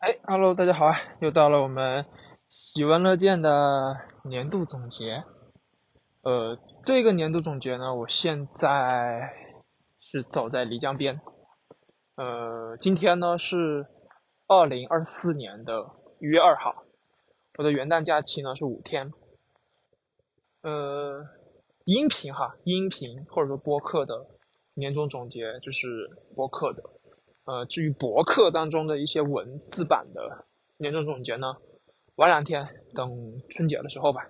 哎，Hello，大家好啊！又到了我们喜闻乐见的年度总结。呃，这个年度总结呢，我现在是走在漓江边。呃，今天呢是二零二四年的一月二号，我的元旦假期呢是五天。呃，音频哈，音频或者说播客的年终总结就是播客的。呃，至于博客当中的一些文字版的年终总结呢，晚两天等春节的时候吧。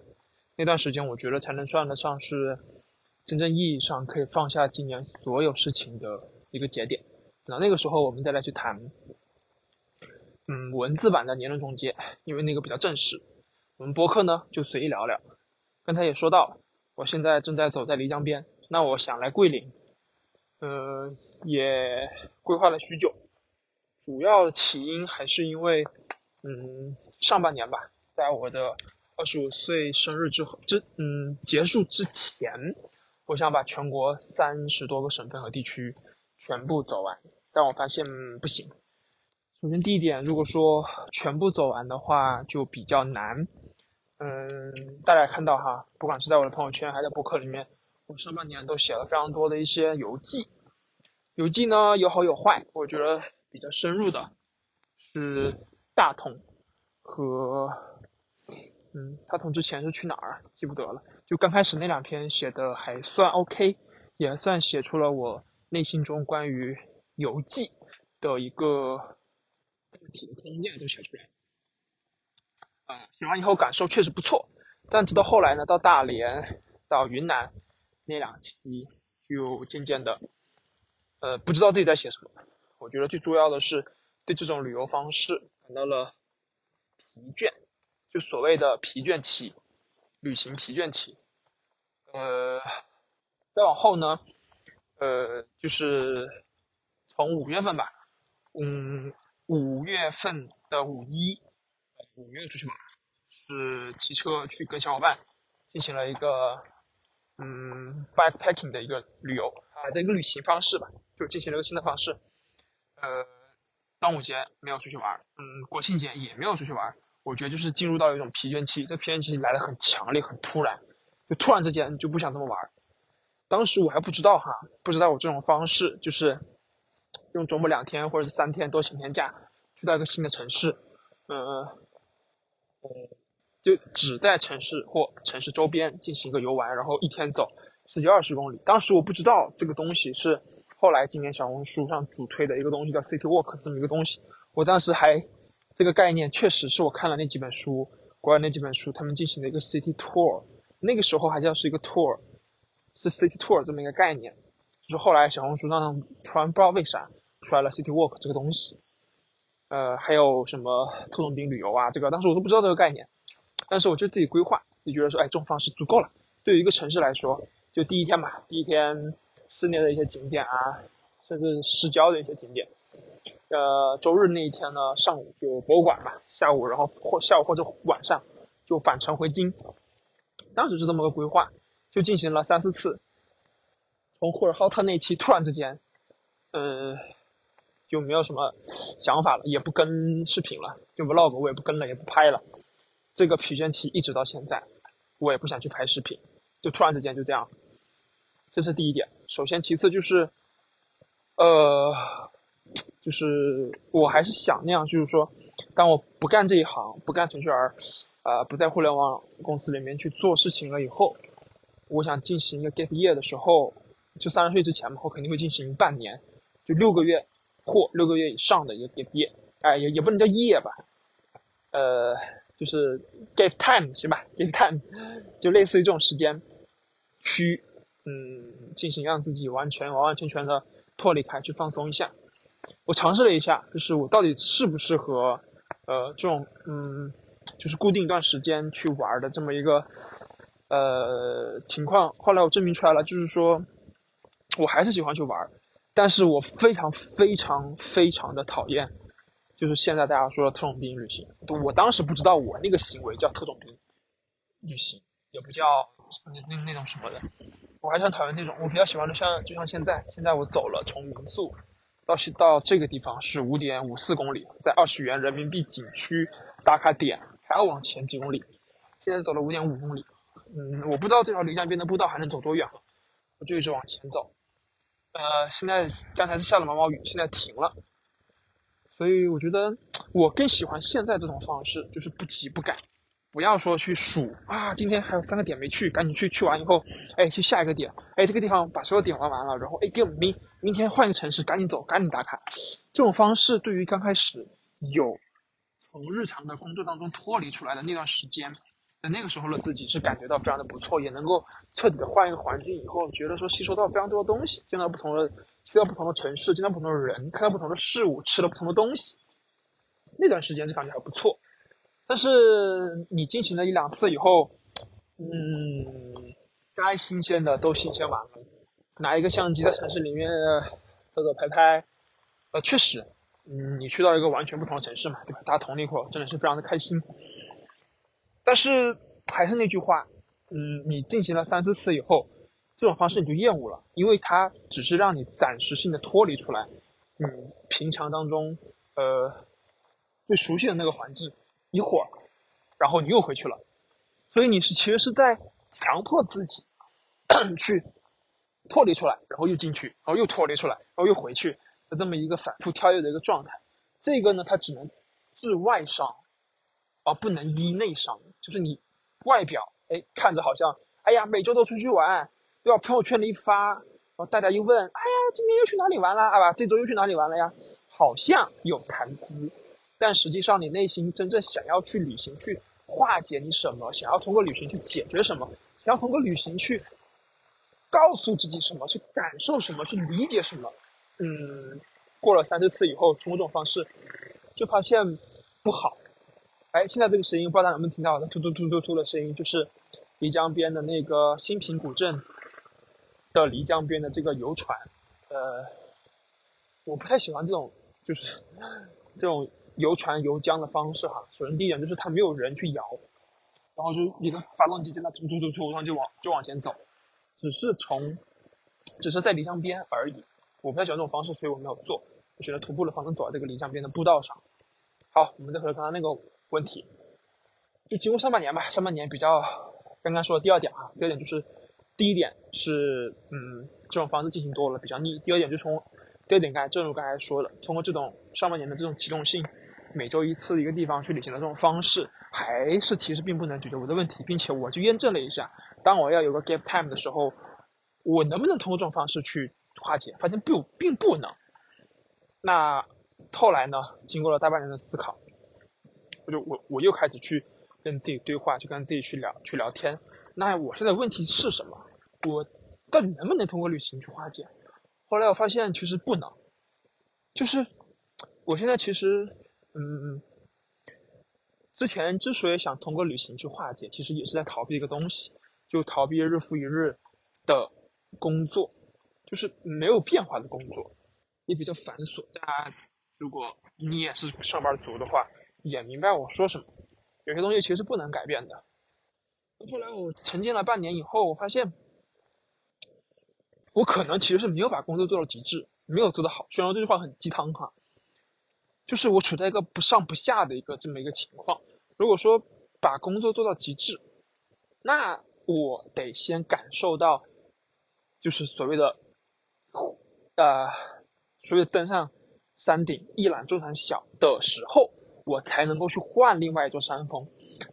那段时间我觉得才能算得上是真正意义上可以放下今年所有事情的一个节点。等到那个时候，我们再来去谈，嗯，文字版的年终总结，因为那个比较正式。我们博客呢就随意聊聊。刚才也说到，我现在正在走在漓江边，那我想来桂林。呃，也规划了许久，主要的起因还是因为，嗯，上半年吧，在我的二十五岁生日之后，之嗯结束之前，我想把全国三十多个省份和地区全部走完，但我发现不行。首先第一点，如果说全部走完的话，就比较难。嗯，大家看到哈，不管是在我的朋友圈，还在博客里面。我上半年都写了非常多的一些游记，游记呢有好有坏。我觉得比较深入的是大同和嗯，大同之前是去哪儿记不得了。就刚开始那两篇写的还算 OK，也算写出了我内心中关于游记的一个大体的框架都写出来。嗯，写完以后感受确实不错，但直到后来呢，到大连，到云南。那两期就渐渐的，呃，不知道自己在写什么。我觉得最重要的是对这种旅游方式感到了疲倦，就所谓的疲倦期，旅行疲倦期。呃，再往后呢，呃，就是从五月份吧，嗯，五月份的五一，五月出去玩，是骑车去跟小伙伴进行了一个。嗯，backpacking 的一个旅游啊的一个旅行方式吧，就进行了一个新的方式。呃，端午节没有出去玩，嗯，国庆节也没有出去玩。我觉得就是进入到一种疲倦期，这疲倦期来的很强烈、很突然，就突然之间就不想这么玩。当时我还不知道哈，不知道我这种方式就是用周末两天或者是三天多请天假，去到一个新的城市，嗯嗯。就只在城市或城市周边进行一个游玩，然后一天走十几二十公里。当时我不知道这个东西是后来今年小红书上主推的一个东西，叫 City Walk 这么一个东西。我当时还这个概念确实是我看了那几本书，国外那几本书，他们进行了一个 City Tour，那个时候还叫是一个 Tour，是 City Tour 这么一个概念。就是后来小红书上突然不知道为啥出来了 City Walk 这个东西，呃，还有什么特种兵旅游啊，这个当时我都不知道这个概念。但是我就自己规划，就觉得说，哎，这种方式足够了。对于一个城市来说，就第一天嘛，第一天室内的一些景点啊，甚至市郊的一些景点。呃，周日那一天呢，上午就博物馆嘛，下午然后或下午或者晚上就返程回京。当时是这么个规划，就进行了三四次。从呼和浩特那期突然之间，呃，就没有什么想法了，也不跟视频了，就 vlog 我也不跟了，也不拍了。这个疲倦期一直到现在，我也不想去拍视频，就突然之间就这样。这是第一点。首先，其次就是，呃，就是我还是想那样，就是说，当我不干这一行，不干程序员，呃，不在互联网公司里面去做事情了以后，我想进行一个 gap year 的时候，就三十岁之前嘛，我肯定会进行半年，就六个月或六个月以上的一个 gap year，哎，也也不能叫业吧，呃。就是 give time 行吧，give time 就类似于这种时间区，嗯，进行让自己完全完完全全的脱离开，去放松一下。我尝试了一下，就是我到底适不适合呃这种嗯，就是固定一段时间去玩的这么一个呃情况。后来我证明出来了，就是说我还是喜欢去玩，但是我非常非常非常的讨厌。就是现在大家说的特种兵旅行，我当时不知道我那个行为叫特种兵旅行，也不叫那那那种什么的。我还想讨厌那种，我比较喜欢的像就像现在，现在我走了从民宿到到这个地方是五点五四公里，在二十元人民币景区打卡点还要往前几公里，现在走了五点五公里。嗯，我不知道这条漓江边的步道还能走多远了，我就一直往前走。呃，现在刚才是下了毛毛雨，现在停了，所以我觉得我更喜欢现在这种方式，就是不急不赶，不要说去数啊，今天还有三个点没去，赶紧去，去完以后，哎，去下一个点，哎，这个地方把所有点玩完了，然后哎，给我们明明天换一个城市，赶紧走，赶紧打卡。这种方式对于刚开始有从日常的工作当中脱离出来的那段时间。在那个时候的自己是感觉到非常的不错，也能够彻底的换一个环境以后，觉得说吸收到非常多的东西，见到不同的，去到不同的城市，见到不同的人，看到不同的事物，吃了不同的东西，那段时间就感觉还不错。但是你进行了一两次以后，嗯，该新鲜的都新鲜完了，拿一个相机在城市里面走走拍拍，呃，确实，嗯，你去到一个完全不同的城市嘛，对吧？大家同龄会真的是非常的开心。但是还是那句话，嗯，你进行了三四次以后，这种方式你就厌恶了，因为它只是让你暂时性的脱离出来，嗯，平常当中，呃，最熟悉的那个环境，一会儿，然后你又回去了，所以你是其实是在强迫自己 去脱离出来，然后又进去，然后又脱离出来，然后又回去的这么一个反复跳跃的一个状态。这个呢，它只能治外伤。而不能医内伤，就是你外表哎看着好像哎呀每周都出去玩，对吧？朋友圈里一发，然后大家一问，哎呀今天又去哪里玩了啊？吧，这周又去哪里玩了呀？好像有谈资，但实际上你内心真正想要去旅行去化解你什么？想要通过旅行去解决什么？想要通过旅行去告诉自己什么？去感受什么？去理解什么？嗯，过了三四次以后，通过这种方式，就发现不好。哎，现在这个声音不知道大家能不能听到？突突突突突的声音，就是漓江边的那个新平古镇的漓江边的这个游船。呃，我不太喜欢这种，就是 这种游船游江的方式哈。首先第一点就是它没有人去摇，然后就一个发动机在那突突突突，然后就往就往前走，只是从只是在漓江边而已。我不太喜欢这种方式，所以我没有做，我选择徒步的方式走在这个漓江边的步道上。好，我们再回刚刚那个。问题，就经过上半年吧。上半年比较刚刚说的第二点啊，第二点就是，第一点是嗯，这种方式进行多了比较腻。第二点就从第二点刚才正如刚才说的，通过这种上半年的这种启动性，每周一次一个地方去旅行的这种方式，还是其实并不能解决我的问题，并且我去验证了一下，当我要有个 gap time 的时候，我能不能通过这种方式去化解？发现不，并不能。那后来呢？经过了大半年的思考。我就我我又开始去跟自己对话，去跟自己去聊去聊天。那我现在问题是什么？我到底能不能通过旅行去化解？后来我发现其实不能。就是我现在其实嗯，之前之所以想通过旅行去化解，其实也是在逃避一个东西，就逃避日复一日的工作，就是没有变化的工作，也比较繁琐。大家如果你也是上班族的话。也明白我说什么，有些东西其实是不能改变的。后来我沉浸了半年以后，我发现我可能其实是没有把工作做到极致，没有做得好。虽然这句话很鸡汤哈，就是我处在一个不上不下的一个这么一个情况。如果说把工作做到极致，那我得先感受到，就是所谓的，呃，所谓登上山顶一览众山小的时候。我才能够去换另外一座山峰，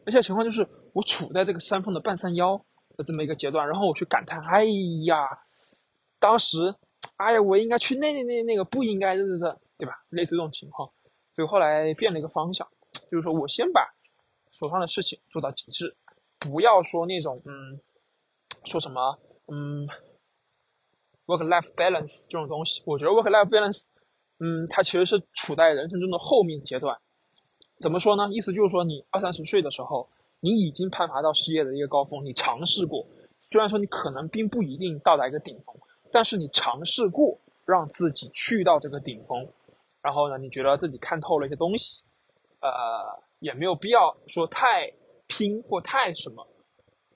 而且情况就是我处在这个山峰的半山腰的这么一个阶段，然后我去感叹，哎呀，当时，哎呀，我应该去那那那那个不应该，这这这，对吧？类似这种情况，所以后来变了一个方向，就是说我先把手上的事情做到极致，不要说那种嗯，说什么嗯，work life balance 这种东西，我觉得 work life balance，嗯，它其实是处在人生中的后面阶段。怎么说呢？意思就是说，你二三十岁的时候，你已经攀爬到事业的一个高峰，你尝试过，虽然说你可能并不一定到达一个顶峰，但是你尝试过让自己去到这个顶峰，然后呢，你觉得自己看透了一些东西，呃，也没有必要说太拼或太什么，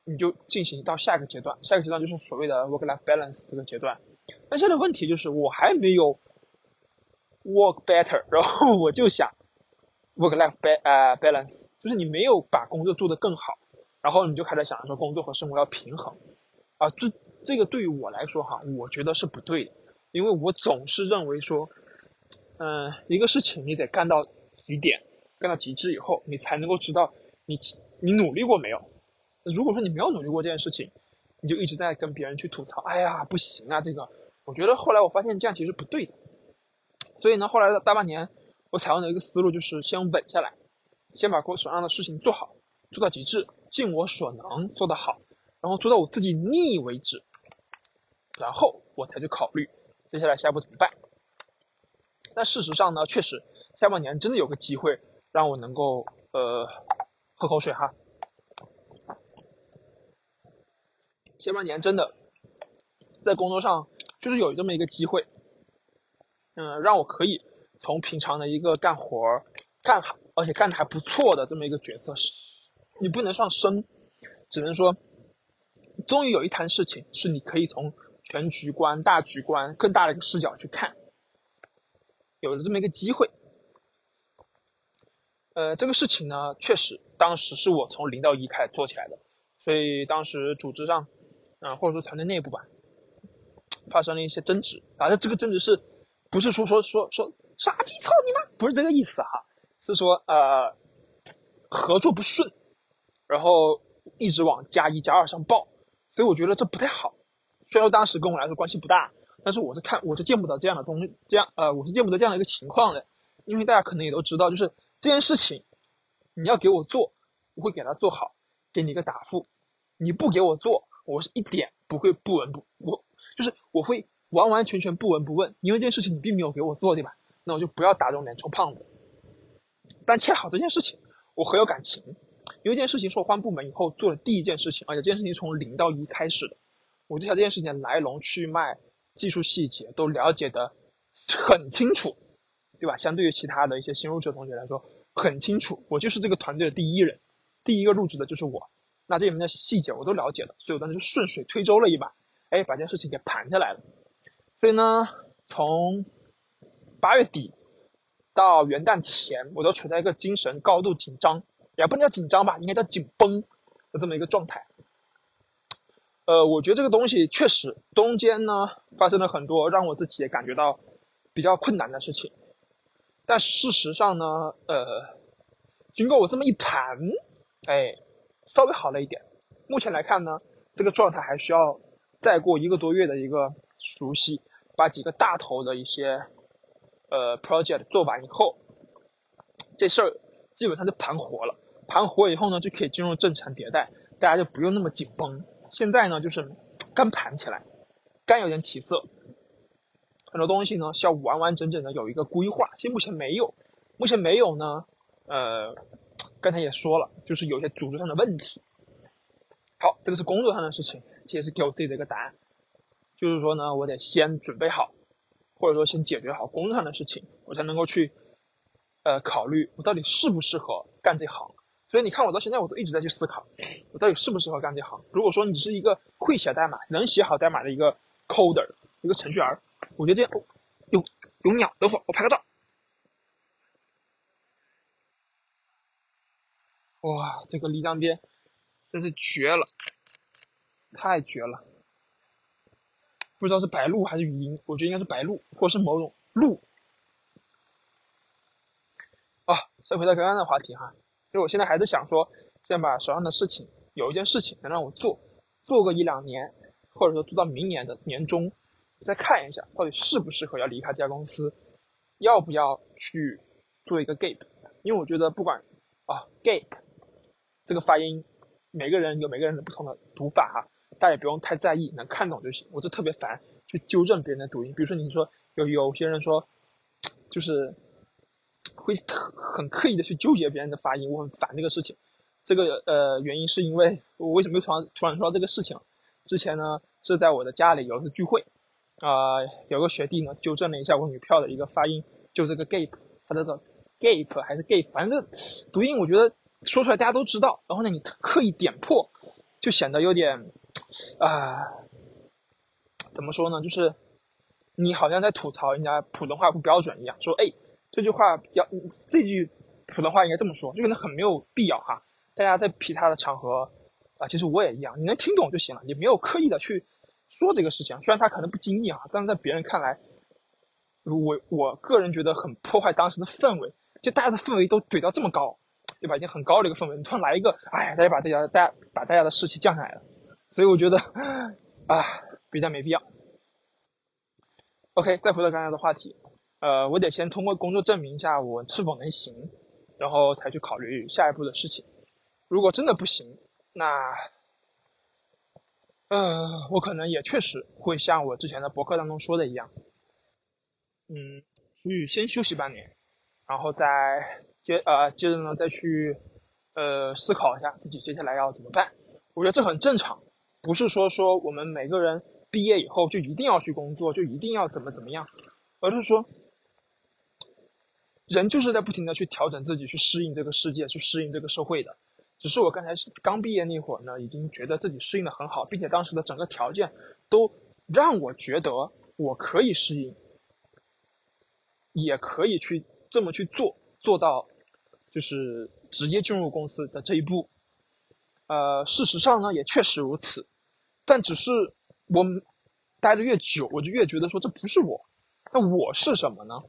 你就进行到下一个阶段，下一个阶段就是所谓的 work-life balance 这个阶段。但现在问题就是，我还没有 work better，然后我就想 work life ba 呃 balance，就是你没有把工作做得更好，然后你就开始想着说工作和生活要平衡，啊，这这个对于我来说哈，我觉得是不对的，因为我总是认为说，嗯，一个事情你得干到极点，干到极致以后，你才能够知道你你努力过没有。如果说你没有努力过这件事情，你就一直在跟别人去吐槽，哎呀，不行啊，这个，我觉得后来我发现这样其实不对的。所以呢，后来的大半年，我采用的一个思路就是先稳下来，先把我手上的事情做好，做到极致，尽我所能做得好，然后做到我自己腻为止，然后我才去考虑接下来下一步怎么办。但事实上呢，确实下半年真的有个机会让我能够呃喝口水哈。下半年真的在工作上就是有这么一个机会。嗯，让我可以从平常的一个干活儿干好，而且干的还不错的这么一个角色，你不能上升，只能说，终于有一摊事情是你可以从全局观、大局观更大的一个视角去看，有了这么一个机会。呃，这个事情呢，确实当时是我从零到一开始做起来的，所以当时组织上，啊，或者说团队内部吧，发生了一些争执，啊，这个争执是。不是说说说说傻逼操你妈，不是这个意思哈，是说呃合作不顺，然后一直往加一加二上报，所以我觉得这不太好。虽然说当时跟我来说关系不大，但是我是看我是见不得这样的东西，这样呃我是见不得这样的一个情况的，因为大家可能也都知道，就是这件事情你要给我做，我会给他做好，给你一个答复；你不给我做，我是一点不会不闻不我就是我会。完完全全不闻不问，因为这件事情你并没有给我做，对吧？那我就不要打这种脸充胖子。但恰好这件事情我很有感情，因为这件事情是我换部门以后做的第一件事情，而且这件事情从零到一开始的，我就想这件事情的来龙去脉、技术细节都了解的很清楚，对吧？相对于其他的一些新入职同学来说，很清楚，我就是这个团队的第一人，第一个入职的就是我。那这里面的细节我都了解了，所以我当时就顺水推舟了一把，哎，把这件事情给盘下来了。所以呢，从八月底到元旦前，我都处在一个精神高度紧张，也不能叫紧张吧，应该叫紧绷的这么一个状态。呃，我觉得这个东西确实中间呢发生了很多让我自己也感觉到比较困难的事情，但事实上呢，呃，经过我这么一盘，哎，稍微好了一点。目前来看呢，这个状态还需要再过一个多月的一个熟悉。把几个大头的一些呃 project 做完以后，这事儿基本上就盘活了。盘活以后呢，就可以进入正常迭代，大家就不用那么紧绷。现在呢，就是刚盘起来，刚有点起色，很多东西呢需要完完整整的有一个规划。现目前没有，目前没有呢。呃，刚才也说了，就是有些组织上的问题。好，这个是工作上的事情，这也是给我自己的一个答案。就是说呢，我得先准备好，或者说先解决好工作上的事情，我才能够去，呃，考虑我到底适不适合干这行。所以你看，我到现在我都一直在去思考，我到底适不适合干这行。如果说你是一个会写代码、能写好代码的一个 coder，一个程序员，我觉得这样哦，有有鸟，等会儿我拍个照。哇，这个漓江边真是绝了，太绝了。不知道是白鹭还是语音，我觉得应该是白鹭，或者是某种鹭。啊，再回到刚刚的话题哈，所以我现在还是想说，先把手上的事情，有一件事情能让我做，做个一两年，或者说做到明年的年终，再看一下到底适不适合要离开这家公司，要不要去做一个 gap，因为我觉得不管啊 gap 这个发音，每个人有每个人的不同的读法哈。大家也不用太在意，能看懂就行。我就特别烦去纠正别人的读音，比如说你说有有些人说，就是会很刻意的去纠结别人的发音，我很烦这个事情。这个呃原因是因为我为什么突然突然说到这个事情？之前呢是在我的家里有一次聚会，啊有个学弟呢纠正了一下我女票的一个发音，就这个 gap，他叫做 gap 还是 gap，反正读音我觉得说出来大家都知道，然后呢你刻意点破，就显得有点。啊，怎么说呢？就是你好像在吐槽人家普通话不标准一样，说哎这句话比较这句普通话应该这么说，就可能很没有必要哈。大家在其他的场合啊，其实我也一样，你能听懂就行了，你没有刻意的去说这个事情。虽然他可能不经意哈，但是在别人看来，我我个人觉得很破坏当时的氛围，就大家的氛围都怼到这么高，对吧？已经很高的一个氛围，你突然来一个，哎呀，大家把大家大家把大家的士气降下来了，所以我觉得啊，比较没必要。OK，再回到刚才的话题，呃，我得先通过工作证明一下我是否能行，然后才去考虑下一步的事情。如果真的不行，那，呃，我可能也确实会像我之前的博客当中说的一样，嗯，去先休息半年，然后再接呃接着呢再去呃思考一下自己接下来要怎么办。我觉得这很正常，不是说说我们每个人。毕业以后就一定要去工作，就一定要怎么怎么样，而是说，人就是在不停的去调整自己，去适应这个世界，去适应这个社会的。只是我刚才刚毕业那会儿呢，已经觉得自己适应的很好，并且当时的整个条件都让我觉得我可以适应，也可以去这么去做，做到就是直接进入公司的这一步。呃，事实上呢，也确实如此，但只是。我待的越久，我就越觉得说这不是我，那我是什么呢？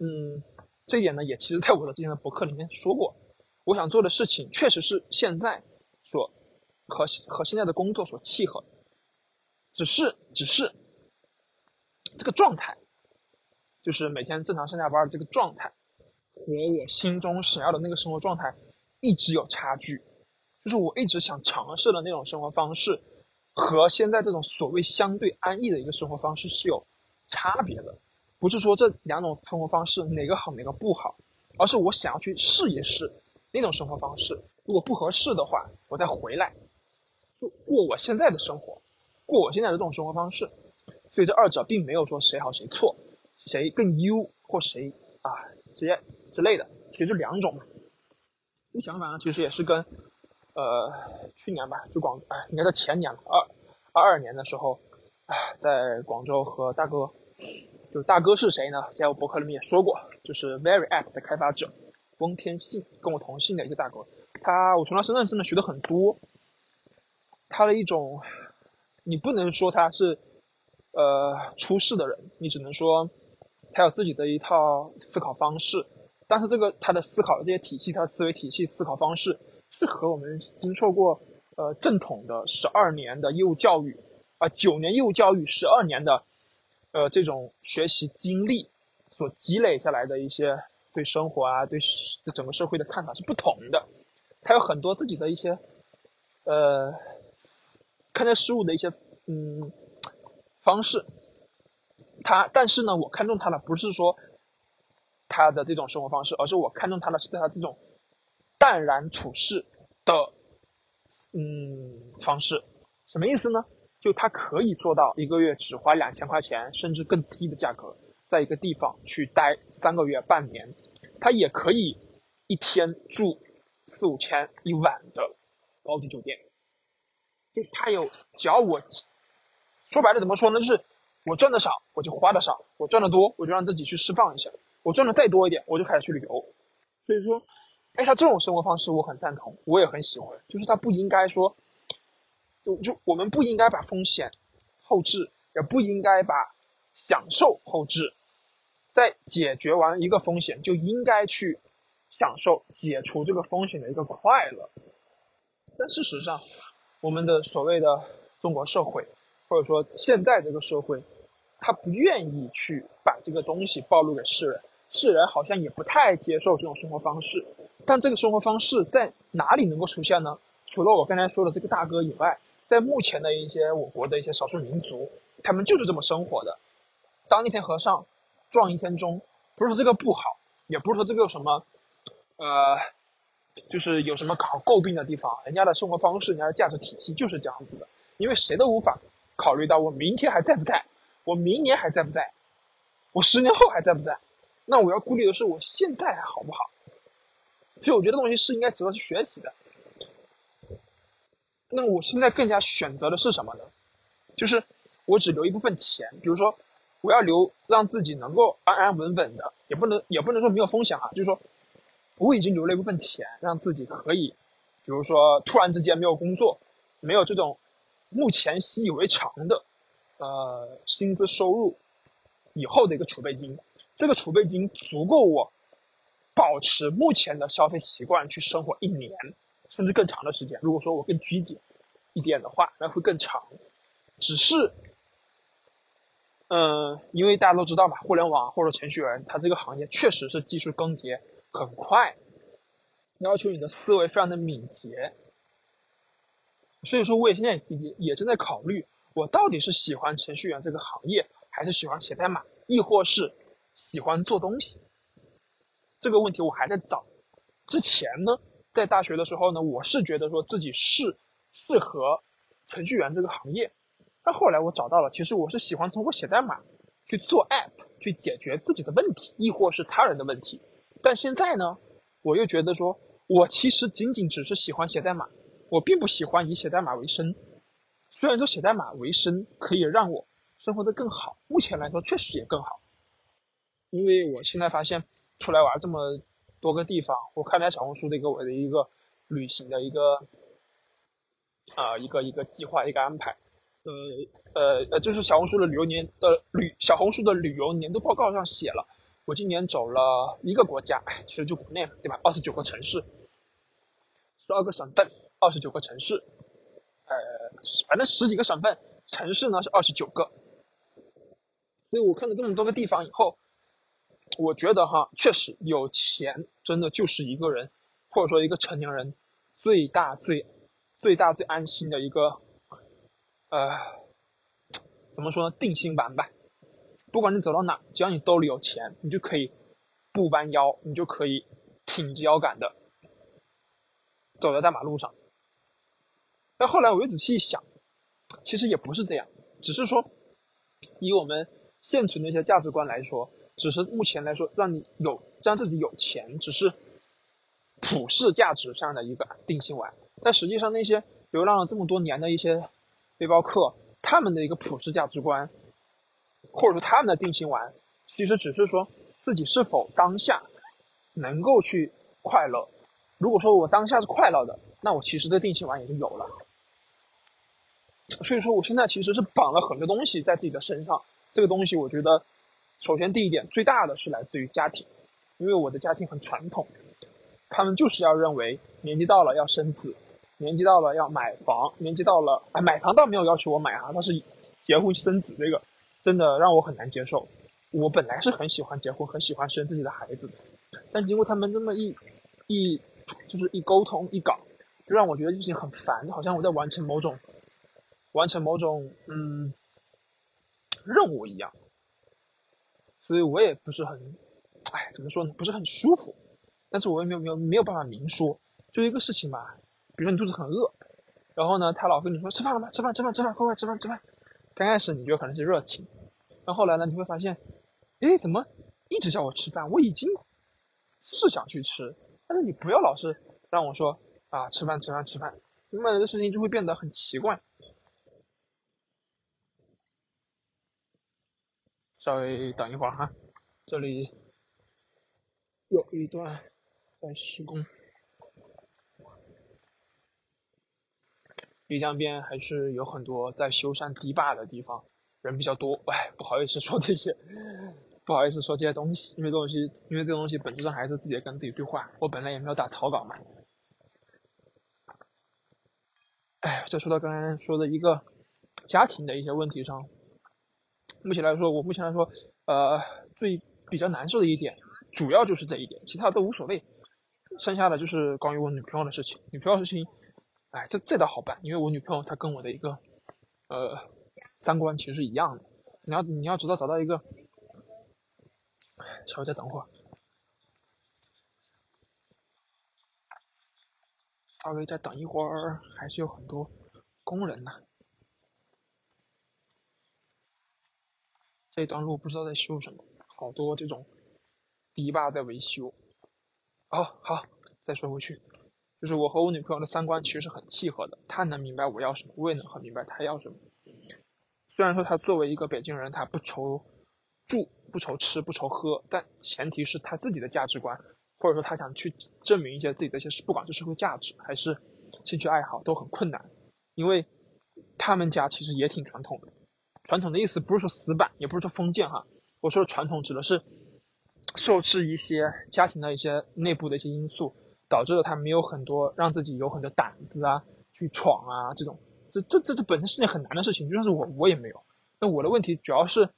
嗯，这一点呢，也其实在我的之前的博客里面说过。我想做的事情确实是现在所和和现在的工作所契合，只是只是这个状态，就是每天正常上下班的这个状态，和我心中想要的那个生活状态一直有差距，就是我一直想尝试的那种生活方式。和现在这种所谓相对安逸的一个生活方式是有差别的，不是说这两种生活方式哪个好哪个不好，而是我想要去试一试那种生活方式，如果不合适的话，我再回来，就过我现在的生活，过我现在的这种生活方式。所以这二者并没有说谁好谁错，谁更优或谁啊这些之类的，其实就两种嘛。这想法呢，其实也是跟。呃，去年吧，就广，哎，应该在前年了，二二二年的时候，哎，在广州和大哥，就大哥是谁呢？在我博客里面也说过，就是 Very App 的开发者翁天信，跟我同姓的一个大哥。他，我从他身上真的学的很多。他的一种，你不能说他是呃出世的人，你只能说他有自己的一套思考方式。但是这个他的思考的这些体系，他的思维体系、思考方式。是和我们经受过呃正统的十二年的义务教育，啊九年义务教育，十二年的呃这种学习经历所积累下来的一些对生活啊对整个社会的看法是不同的，他有很多自己的一些呃看待事物的一些嗯方式，他但是呢我看中他的不是说他的这种生活方式，而是我看中他的是他这种。淡然处事的，嗯，方式，什么意思呢？就他可以做到一个月只花两千块钱，甚至更低的价格，在一个地方去待三个月、半年。他也可以一天住四五千一晚的高级酒店。就他有，只要我说白了怎么说呢？就是我赚的少，我就花的少；我赚的多，我就让自己去释放一下；我赚的再多一点，我就开始去旅游。所以说。哎，他这种生活方式我很赞同，我也很喜欢。就是他不应该说，就就我们不应该把风险后置，也不应该把享受后置。在解决完一个风险，就应该去享受解除这个风险的一个快乐。但事实上，我们的所谓的中国社会，或者说现在这个社会，他不愿意去把这个东西暴露给世人，世人好像也不太接受这种生活方式。但这个生活方式在哪里能够出现呢？除了我刚才说的这个大哥以外，在目前的一些我国的一些少数民族，他们就是这么生活的。当一天和尚撞一天钟，不是说这个不好，也不是说这个有什么，呃，就是有什么好诟病的地方。人家的生活方式，人家的价值体系就是这样子的。因为谁都无法考虑到我明天还在不在，我明年还在不在，我十年后还在不在。那我要顾虑的是我现在还好不好。所以我觉得东西是应该值得去学习的。那我现在更加选择的是什么呢？就是我只留一部分钱，比如说我要留让自己能够安安稳稳的，也不能也不能说没有风险啊，就是说我已经留了一部分钱，让自己可以，比如说突然之间没有工作，没有这种目前习以为常的呃薪资收入以后的一个储备金，这个储备金足够我保持目前的消费习惯去生活一年甚至更长的时间。如果说我更拘谨一点的话，那会更长。只是。嗯，因为大家都知道嘛，互联网或者程序员，他这个行业确实是技术更迭很快，要求你的思维非常的敏捷。所以说，我也现在也也正在考虑，我到底是喜欢程序员这个行业，还是喜欢写代码，亦或是喜欢做东西？这个问题我还在找。之前呢，在大学的时候呢，我是觉得说自己是适合程序员这个行业。但后来我找到了，其实我是喜欢通过写代码去做 app，去解决自己的问题，亦或是他人的问题。但现在呢，我又觉得说，我其实仅仅只是喜欢写代码，我并不喜欢以写代码为生。虽然说写代码为生可以让我生活的更好，目前来说确实也更好。因为我现在发现出来玩这么多个地方，我看来小红书的一个我的一个旅行的一个啊一个一个计划一个安排。呃呃呃，就是小红书的旅游年的旅小红书的旅游年度报告上写了，我今年走了一个国家，其实就国内对吧？二十九个城市，十二个省份，二十九个城市，呃，反正十几个省份，城市呢是二十九个。所以我看了这么多个地方以后，我觉得哈，确实有钱真的就是一个人，或者说一个成年人最大最最大最安心的一个。呃，怎么说呢？定心丸吧。不管你走到哪，只要你兜里有钱，你就可以不弯腰，你就可以挺直腰杆的走在大马路上。但后来我又仔细一想，其实也不是这样，只是说以我们现存的一些价值观来说，只是目前来说让你有让自己有钱，只是普世价值上的一个定心丸。但实际上，那些流浪了这么多年的一些。背包客他们的一个普世价值观，或者说他们的定心丸，其实只是说自己是否当下能够去快乐。如果说我当下是快乐的，那我其实这定心丸也就有了。所以说，我现在其实是绑了很多东西在自己的身上。这个东西，我觉得首先第一点最大的是来自于家庭，因为我的家庭很传统，他们就是要认为年纪到了要生子。年纪到了要买房，年纪到了，哎，买房倒没有要求我买啊，但是结婚生子这个，真的让我很难接受。我本来是很喜欢结婚，很喜欢生自己的孩子的，但经过他们这么一，一，就是一沟通一搞，就让我觉得事情很烦，好像我在完成某种，完成某种嗯任务一样。所以我也不是很，哎，怎么说呢？不是很舒服，但是我也没有没有没有办法明说，就一个事情吧。比如说你肚子很饿，然后呢，他老跟你说吃饭了吗？吃饭，吃饭，吃饭，快快吃饭，吃饭。刚开始你觉得可能是热情，但后来呢，你会发现，哎，怎么一直叫我吃饭？我已经是想去吃，但是你不要老是让我说啊，吃饭，吃饭，吃饭，那么这事情就会变得很奇怪。稍微等一会儿哈，这里有一段在施工。丽江边还是有很多在修缮堤坝的地方，人比较多。哎，不好意思说这些，不好意思说这些东西，因为东西，因为这个东西本质上还是自己跟自己对话。我本来也没有打草稿嘛。哎，再说到刚才说的一个家庭的一些问题上，目前来说，我目前来说，呃，最比较难受的一点，主要就是这一点，其他都无所谓。剩下的就是关于我女朋友的事情，女朋友事情。哎，这这倒好办，因为我女朋友她跟我的一个，呃，三观其实是一样的。你要你要知道找到一个，稍微再等会儿，稍微再等一会儿，还是有很多工人呢。这段路不知道在修什么，好多这种堤坝在维修。哦好，再说回去。就是我和我女朋友的三观其实是很契合的，她能明白我要什么，我也能很明白她要什么。虽然说她作为一个北京人，她不愁住，不愁吃，不愁喝，但前提是他自己的价值观，或者说他想去证明一些自己的一些事，不管是社会价值还是兴趣爱好，都很困难，因为他们家其实也挺传统的。传统的意思不是说死板，也不是说封建哈，我说的传统指的是受制一些家庭的一些内部的一些因素，导致了他没有很多让自己有很多胆子啊，去闯啊这种。这这这这本身是件很难的事情，就算是我我也没有。那我的问题主要是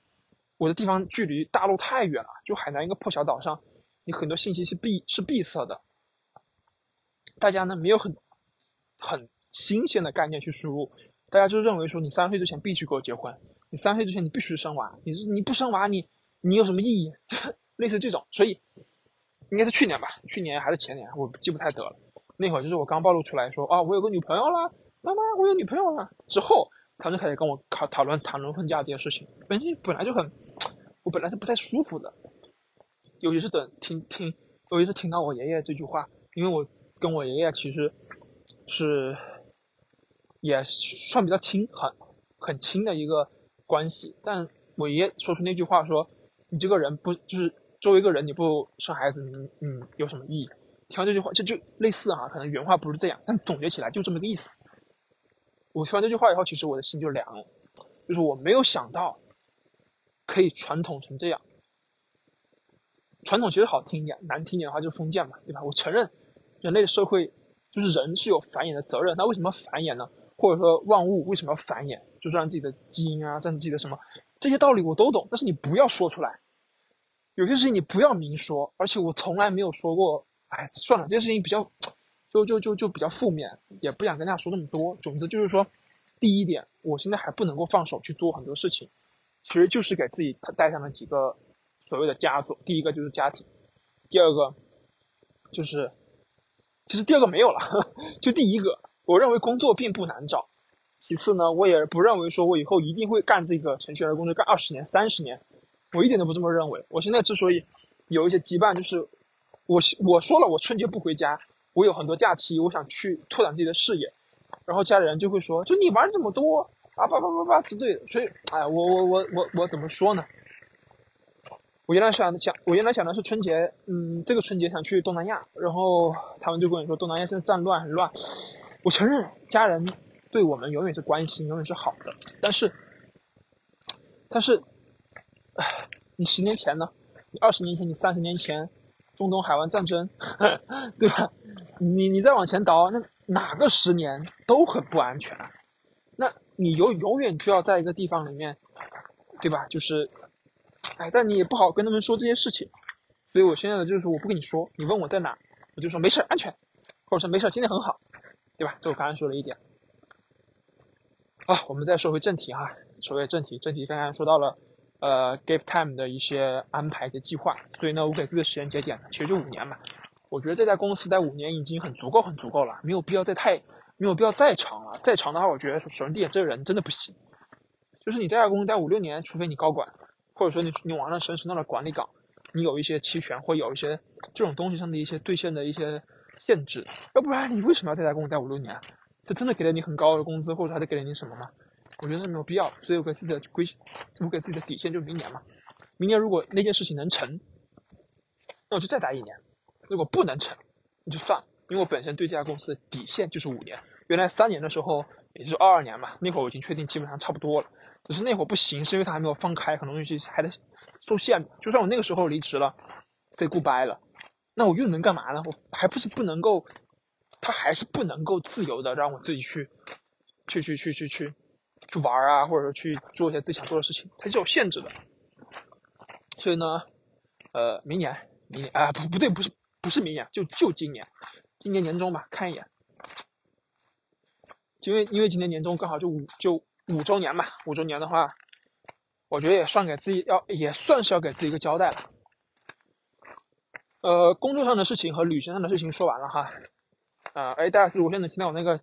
我的地方距离大陆太远了，就海南一个破小岛上，你很多信息是闭是闭塞的，大家呢没有很很新鲜的概念去输入，大家就认为说你三岁之前必须跟我结婚，你三岁之前你必须生娃，你是你不生娃你你有什么意义？类似这种，所以应该是去年吧，去年还是前年，我记不太得了。那会儿就是我刚暴露出来说啊，我有个女朋友了。妈妈，我有女朋友了。之后，他们就开始跟我讨讨论谈论婚嫁这件事情。本身本来就很，我本来是不太舒服的，尤其是等听听，尤其是听到我爷爷这句话，因为我跟我爷爷其实是也算比较亲，很很亲的一个关系。但我爷爷说出那句话说：“你这个人不就是作为一个人，你不生孩子，你你有什么意义？”听完这句话，就就类似哈，可能原话不是这样，但总结起来就这么个意思。我听完这句话以后，其实我的心就凉了，就是我没有想到可以传统成这样。传统其实好听一点，难听一点的话就是封建嘛，对吧？我承认人类的社会就是人是有繁衍的责任，那为什么繁衍呢？或者说万物为什么要繁衍？就是让自己的基因啊，让自己的什么这些道理我都懂，但是你不要说出来。有些事情你不要明说，而且我从来没有说过。哎，算了，这件事情比较。就就就就比较负面，也不想跟大家说那么多。总之就是说，第一点，我现在还不能够放手去做很多事情，其实就是给自己带上了几个所谓的枷锁。第一个就是家庭，第二个就是，其实第二个没有了，就第一个，我认为工作并不难找。其次呢，我也不认为说我以后一定会干这个程序员工作干二十年、三十年，我一点都不这么认为。我现在之所以有一些羁绊，就是我我说了，我春节不回家。我有很多假期，我想去拓展自己的视野，然后家里人就会说：“就你玩这么多啊，叭叭叭叭之类的。”所以，哎，我我我我我怎么说呢？我原来想想，我原来想的是春节，嗯，这个春节想去东南亚，然后他们就跟我说东南亚现在战乱很乱。我承认家人对我们永远是关心，永远是好的，但是，但是，哎，你十年前呢？你二十年前？你三十年前？中东海湾战争，对吧？你你再往前倒，那哪个十年都很不安全。那你永永远就要在一个地方里面，对吧？就是，哎，但你也不好跟他们说这些事情。所以我现在的就是我不跟你说，你问我在哪，我就说没事安全，或者说没事今天很好，对吧？这我刚刚说了一点。好，我们再说回正题哈，说回正题，正题刚刚说到了。呃，gap time 的一些安排的计划，所以呢，我给这个时间节点呢其实就五年嘛。我觉得这家公司待五年已经很足够，很足够了，没有必要再太，没有必要再长了。再长的话，我觉得首先第一，这个人真的不行。就是你这家公司待五六年，除非你高管，或者说你你往上升升到了管理岗，你有一些期权或有一些这种东西上的一些兑现的一些限制，要不然你为什么要在家公司待五六年？这真的给了你很高的工资，或者还得给了你什么吗？我觉得是没有必要，所以我给自己的规，我给自己的底线就是明年嘛。明年如果那件事情能成，那我就再待一年；如果不能成，那就算了。因为我本身对这家公司的底线就是五年。原来三年的时候，也就是二二年嘛，那会儿我已经确定基本上差不多了。只是那会儿不行，是因为他还没有放开，很多东西还得受限。就算我那个时候离职了，say goodbye 了，那我又能干嘛呢？我还不是不能够，他还是不能够自由的让我自己去，去去去去去。去玩啊，或者说去做一些自己想做的事情，它是有限制的。所以呢，呃，明年，明年啊，不不对，不是不是明年，就就今年，今年年终吧，看一眼。因为因为今年年终刚好就五就五周年嘛，五周年的话，我觉得也算给自己要也算是要给自己一个交代了。呃，工作上的事情和旅行上的事情说完了哈。啊，哎，大家如果现在听到我那个